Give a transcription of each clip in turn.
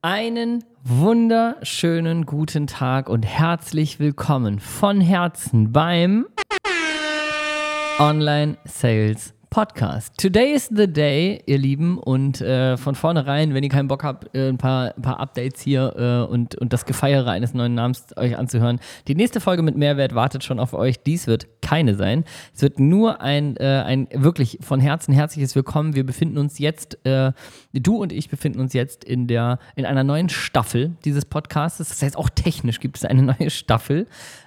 Einen wunderschönen guten Tag und herzlich willkommen von Herzen beim Online Sales Podcast. Today is the day, ihr Lieben, und äh, von vornherein, wenn ihr keinen Bock habt, äh, ein, paar, ein paar Updates hier äh, und, und das Gefeiere eines neuen Namens euch anzuhören. Die nächste Folge mit Mehrwert wartet schon auf euch. Dies wird keine sein. Es wird nur ein, äh, ein wirklich von Herzen herzliches Willkommen. Wir befinden uns jetzt, äh, du und ich befinden uns jetzt in, der, in einer neuen Staffel dieses Podcasts. Das heißt, auch technisch gibt es eine neue Staffel.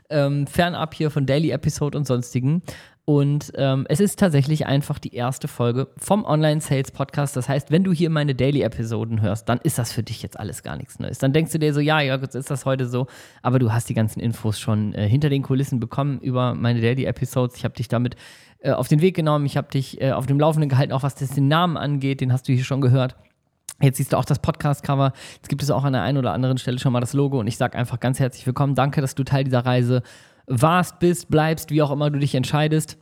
Ähm, fernab hier von Daily Episode und sonstigen. Und ähm, es ist tatsächlich einfach die erste Folge vom Online Sales Podcast. Das heißt, wenn du hier meine Daily-Episoden hörst, dann ist das für dich jetzt alles gar nichts Neues. Dann denkst du dir so, ja, ja, jetzt ist das heute so, aber du hast die ganzen Infos schon äh, hinter den Kulissen bekommen über meine Daily-Episodes. Ich habe dich damit äh, auf den Weg genommen. Ich habe dich äh, auf dem Laufenden gehalten, auch was das den Namen angeht. Den hast du hier schon gehört. Jetzt siehst du auch das Podcast-Cover. Jetzt gibt es auch an der einen oder anderen Stelle schon mal das Logo und ich sage einfach ganz herzlich willkommen. Danke, dass du Teil dieser Reise warst, bist, bleibst, wie auch immer du dich entscheidest.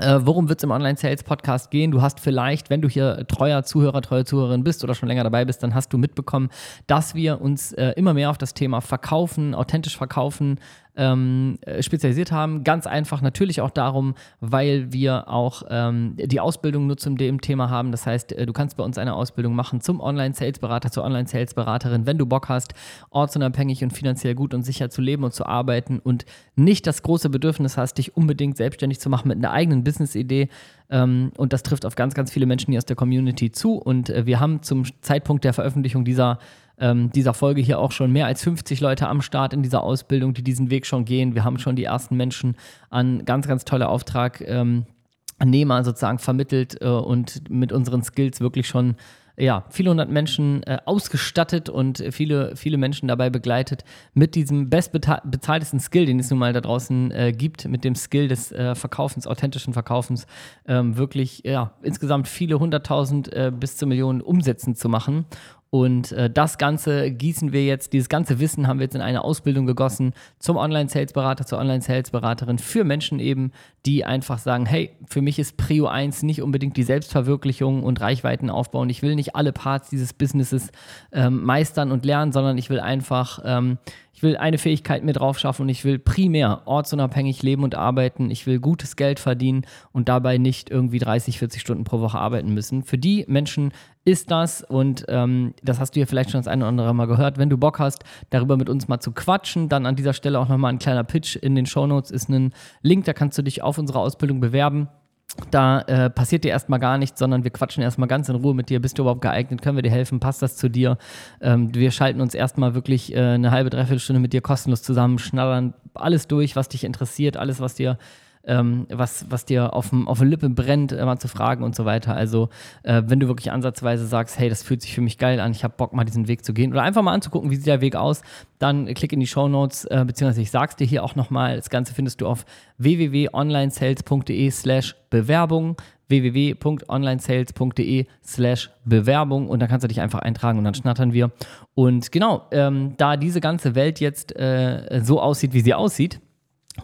Äh, worum wird es im Online-Sales-Podcast gehen? Du hast vielleicht, wenn du hier treuer Zuhörer, treue Zuhörerin bist oder schon länger dabei bist, dann hast du mitbekommen, dass wir uns äh, immer mehr auf das Thema Verkaufen, authentisch verkaufen ähm, äh, spezialisiert haben. Ganz einfach natürlich auch darum, weil wir auch ähm, die Ausbildung nur zum dem Thema haben. Das heißt, äh, du kannst bei uns eine Ausbildung machen zum Online-Sales-Berater, zur Online-Sales-Beraterin, wenn du Bock hast, ortsunabhängig und finanziell gut und sicher zu leben und zu arbeiten und nicht das große Bedürfnis hast, dich unbedingt selbstständig zu machen mit einer eigenen Business-Idee. Ähm, und das trifft auf ganz, ganz viele Menschen hier aus der Community zu. Und äh, wir haben zum Zeitpunkt der Veröffentlichung dieser ähm, dieser Folge hier auch schon mehr als 50 Leute am Start in dieser Ausbildung, die diesen Weg schon gehen. Wir haben schon die ersten Menschen an ganz, ganz tolle Auftragnehmer ähm, sozusagen vermittelt äh, und mit unseren Skills wirklich schon ja, viele hundert Menschen äh, ausgestattet und viele, viele Menschen dabei begleitet mit diesem bestbezahltesten Skill, den es nun mal da draußen äh, gibt, mit dem Skill des äh, Verkaufens, authentischen Verkaufens, ähm, wirklich ja, insgesamt viele hunderttausend äh, bis zu Millionen Umsätzen zu machen. Und äh, das Ganze gießen wir jetzt, dieses ganze Wissen haben wir jetzt in eine Ausbildung gegossen zum Online-Sales-Berater, zur Online-Sales-Beraterin für Menschen eben, die einfach sagen, hey, für mich ist Prio 1 nicht unbedingt die Selbstverwirklichung und Reichweiten aufbauen. Ich will nicht alle Parts dieses Businesses ähm, meistern und lernen, sondern ich will einfach ähm, ich will eine Fähigkeit mir drauf schaffen und ich will primär ortsunabhängig leben und arbeiten. Ich will gutes Geld verdienen und dabei nicht irgendwie 30, 40 Stunden pro Woche arbeiten müssen. Für die Menschen ist das und ähm, das hast du ja vielleicht schon das eine oder andere Mal gehört. Wenn du Bock hast, darüber mit uns mal zu quatschen, dann an dieser Stelle auch nochmal ein kleiner Pitch in den Show Notes ist ein Link, da kannst du dich auf unsere Ausbildung bewerben. Da äh, passiert dir erstmal gar nichts, sondern wir quatschen erstmal ganz in Ruhe mit dir. Bist du überhaupt geeignet? Können wir dir helfen? Passt das zu dir? Ähm, wir schalten uns erstmal wirklich äh, eine halbe, dreiviertel Stunde mit dir kostenlos zusammen, schnattern alles durch, was dich interessiert, alles, was dir ähm, was, was dir auf, auf der Lippe brennt, äh, mal zu fragen und so weiter. Also, äh, wenn du wirklich ansatzweise sagst, hey, das fühlt sich für mich geil an, ich habe Bock, mal diesen Weg zu gehen oder einfach mal anzugucken, wie sieht der Weg aus, dann klick in die Show Notes, äh, beziehungsweise ich sag's dir hier auch nochmal, das Ganze findest du auf www.onlinesales.de slash Bewerbung www.onlinesales.de slash Bewerbung und dann kannst du dich einfach eintragen und dann schnattern wir. Und genau, ähm, da diese ganze Welt jetzt äh, so aussieht, wie sie aussieht,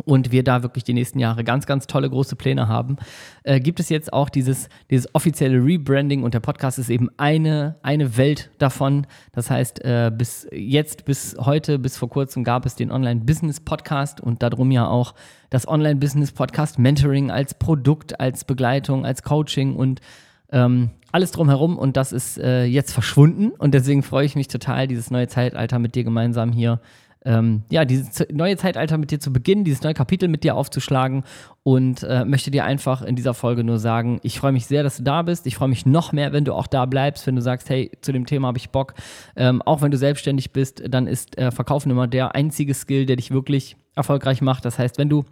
und wir da wirklich die nächsten Jahre ganz, ganz tolle große Pläne haben, äh, gibt es jetzt auch dieses, dieses offizielle Rebranding und der Podcast ist eben eine, eine Welt davon. Das heißt, äh, bis jetzt, bis heute, bis vor kurzem gab es den Online-Business-Podcast und darum ja auch das Online-Business-Podcast Mentoring als Produkt, als Begleitung, als Coaching und ähm, alles drumherum und das ist äh, jetzt verschwunden und deswegen freue ich mich total, dieses neue Zeitalter mit dir gemeinsam hier ähm, ja, dieses neue Zeitalter mit dir zu beginnen, dieses neue Kapitel mit dir aufzuschlagen und äh, möchte dir einfach in dieser Folge nur sagen, ich freue mich sehr, dass du da bist. Ich freue mich noch mehr, wenn du auch da bleibst, wenn du sagst, hey, zu dem Thema habe ich Bock. Ähm, auch wenn du selbstständig bist, dann ist äh, Verkaufen immer der einzige Skill, der dich wirklich erfolgreich macht. Das heißt, wenn du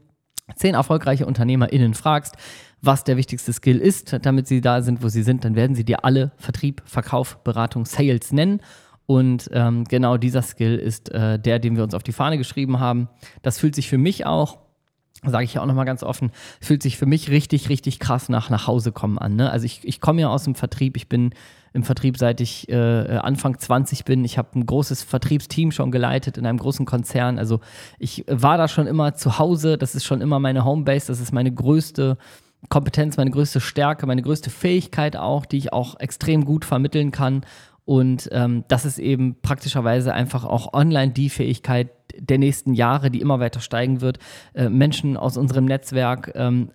zehn erfolgreiche UnternehmerInnen fragst, was der wichtigste Skill ist, damit sie da sind, wo sie sind, dann werden sie dir alle Vertrieb, Verkauf, Beratung, Sales nennen. Und ähm, genau dieser Skill ist äh, der, den wir uns auf die Fahne geschrieben haben. Das fühlt sich für mich auch, sage ich ja auch nochmal ganz offen, fühlt sich für mich richtig, richtig krass nach nach Hause kommen an. Ne? Also ich, ich komme ja aus dem Vertrieb, ich bin im Vertrieb seit ich äh, Anfang 20 bin. Ich habe ein großes Vertriebsteam schon geleitet in einem großen Konzern. Also ich war da schon immer zu Hause, das ist schon immer meine Homebase, das ist meine größte Kompetenz, meine größte Stärke, meine größte Fähigkeit auch, die ich auch extrem gut vermitteln kann. Und ähm, das ist eben praktischerweise einfach auch online die Fähigkeit der nächsten Jahre, die immer weiter steigen wird. Äh, Menschen aus unserem Netzwerk, ähm,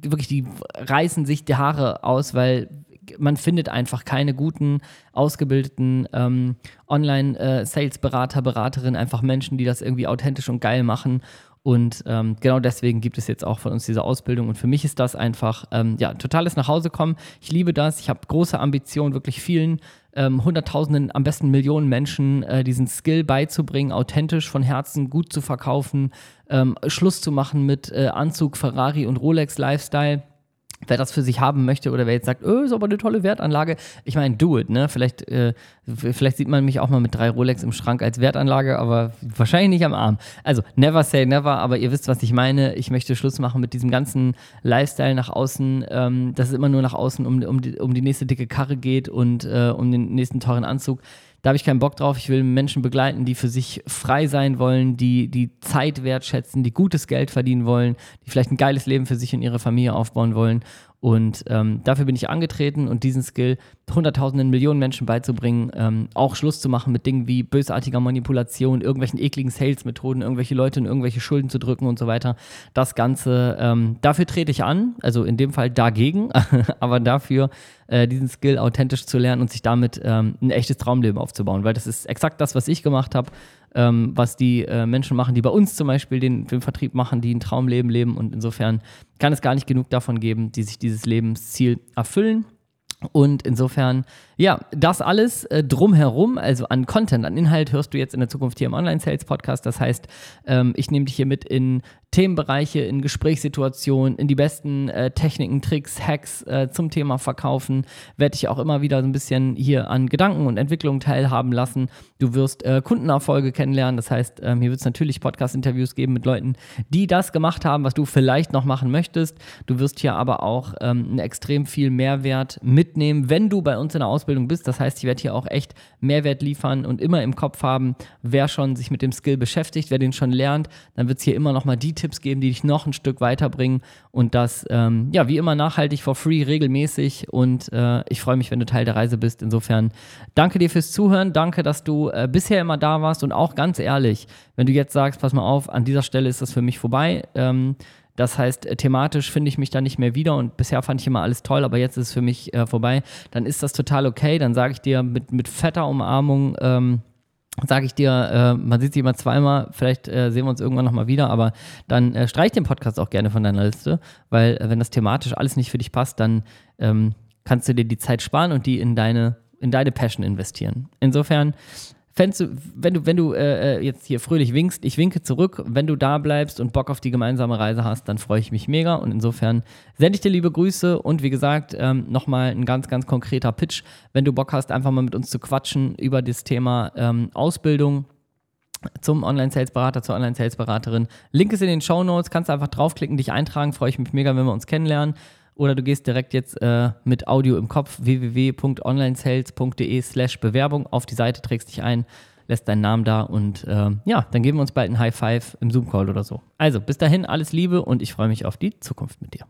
wirklich, die reißen sich die Haare aus, weil man findet einfach keine guten, ausgebildeten ähm, Online-Sales-Berater, äh, Beraterinnen, einfach Menschen, die das irgendwie authentisch und geil machen. Und ähm, genau deswegen gibt es jetzt auch von uns diese Ausbildung. Und für mich ist das einfach, ähm, ja, totales Nachhausekommen. Ich liebe das. Ich habe große Ambitionen, wirklich vielen ähm, Hunderttausenden, am besten Millionen Menschen äh, diesen Skill beizubringen, authentisch von Herzen gut zu verkaufen, ähm, Schluss zu machen mit äh, Anzug, Ferrari und Rolex Lifestyle wer das für sich haben möchte oder wer jetzt sagt, oh, ist aber eine tolle Wertanlage, ich meine, do it, ne? Vielleicht, äh, vielleicht sieht man mich auch mal mit drei Rolex im Schrank als Wertanlage, aber wahrscheinlich nicht am Arm. Also, never say never, aber ihr wisst, was ich meine. Ich möchte Schluss machen mit diesem ganzen Lifestyle nach außen, ähm, dass es immer nur nach außen um, um, die, um die nächste dicke Karre geht und äh, um den nächsten teuren Anzug. Da habe ich keinen Bock drauf. Ich will Menschen begleiten, die für sich frei sein wollen, die die Zeit wertschätzen, die gutes Geld verdienen wollen, die vielleicht ein geiles Leben für sich und ihre Familie aufbauen wollen. Und ähm, dafür bin ich angetreten und diesen Skill hunderttausenden Millionen Menschen beizubringen, ähm, auch Schluss zu machen mit Dingen wie bösartiger Manipulation, irgendwelchen ekligen Sales-Methoden, irgendwelche Leute in irgendwelche Schulden zu drücken und so weiter. Das Ganze, ähm, dafür trete ich an, also in dem Fall dagegen, aber dafür äh, diesen Skill authentisch zu lernen und sich damit ähm, ein echtes Traumleben aufzubauen, weil das ist exakt das, was ich gemacht habe ähm, was die äh, Menschen machen, die bei uns zum Beispiel den, den Vertrieb machen, die ein Traumleben leben. Und insofern kann es gar nicht genug davon geben, die sich dieses Lebensziel erfüllen. Und insofern, ja, das alles äh, drumherum, also an Content, an Inhalt, hörst du jetzt in der Zukunft hier im Online-Sales-Podcast. Das heißt, ähm, ich nehme dich hier mit in Themenbereiche, in Gesprächssituationen, in die besten äh, Techniken, Tricks, Hacks äh, zum Thema Verkaufen. Werde ich auch immer wieder so ein bisschen hier an Gedanken und Entwicklungen teilhaben lassen. Du wirst äh, Kundenerfolge kennenlernen. Das heißt, ähm, hier wird es natürlich Podcast-Interviews geben mit Leuten, die das gemacht haben, was du vielleicht noch machen möchtest. Du wirst hier aber auch ähm, extrem viel Mehrwert mitnehmen, wenn du bei uns in der Ausbildung bist. Das heißt, ich werde hier auch echt Mehrwert liefern und immer im Kopf haben, wer schon sich mit dem Skill beschäftigt, wer den schon lernt. Dann wird es hier immer noch mal die Tipps geben, die dich noch ein Stück weiterbringen und das, ähm, ja, wie immer nachhaltig, for free, regelmäßig und äh, ich freue mich, wenn du Teil der Reise bist. Insofern danke dir fürs Zuhören, danke, dass du äh, bisher immer da warst und auch ganz ehrlich, wenn du jetzt sagst, pass mal auf, an dieser Stelle ist das für mich vorbei, ähm, das heißt, äh, thematisch finde ich mich da nicht mehr wieder und bisher fand ich immer alles toll, aber jetzt ist es für mich äh, vorbei. Dann ist das total okay. Dann sage ich dir mit, mit fetter Umarmung, ähm, sage ich dir, äh, man sieht sich immer zweimal, vielleicht äh, sehen wir uns irgendwann nochmal wieder, aber dann äh, streich den Podcast auch gerne von deiner Liste, weil äh, wenn das thematisch alles nicht für dich passt, dann ähm, kannst du dir die Zeit sparen und die in deine, in deine Passion investieren. Insofern Fändest du, wenn du, wenn du äh, äh, jetzt hier fröhlich winkst, ich winke zurück, wenn du da bleibst und Bock auf die gemeinsame Reise hast, dann freue ich mich mega. Und insofern sende ich dir liebe Grüße. Und wie gesagt, ähm, nochmal ein ganz, ganz konkreter Pitch, wenn du Bock hast, einfach mal mit uns zu quatschen über das Thema ähm, Ausbildung, zum Online-Sales-Berater, zur Online-Sales-Beraterin. Link ist in den Show Notes, kannst einfach draufklicken, dich eintragen, freue ich mich mega, wenn wir uns kennenlernen. Oder du gehst direkt jetzt äh, mit Audio im Kopf www.onlinesales.de slash Bewerbung auf die Seite, trägst dich ein, lässt deinen Namen da und äh, ja, dann geben wir uns bald ein High Five im Zoom-Call oder so. Also bis dahin, alles Liebe und ich freue mich auf die Zukunft mit dir.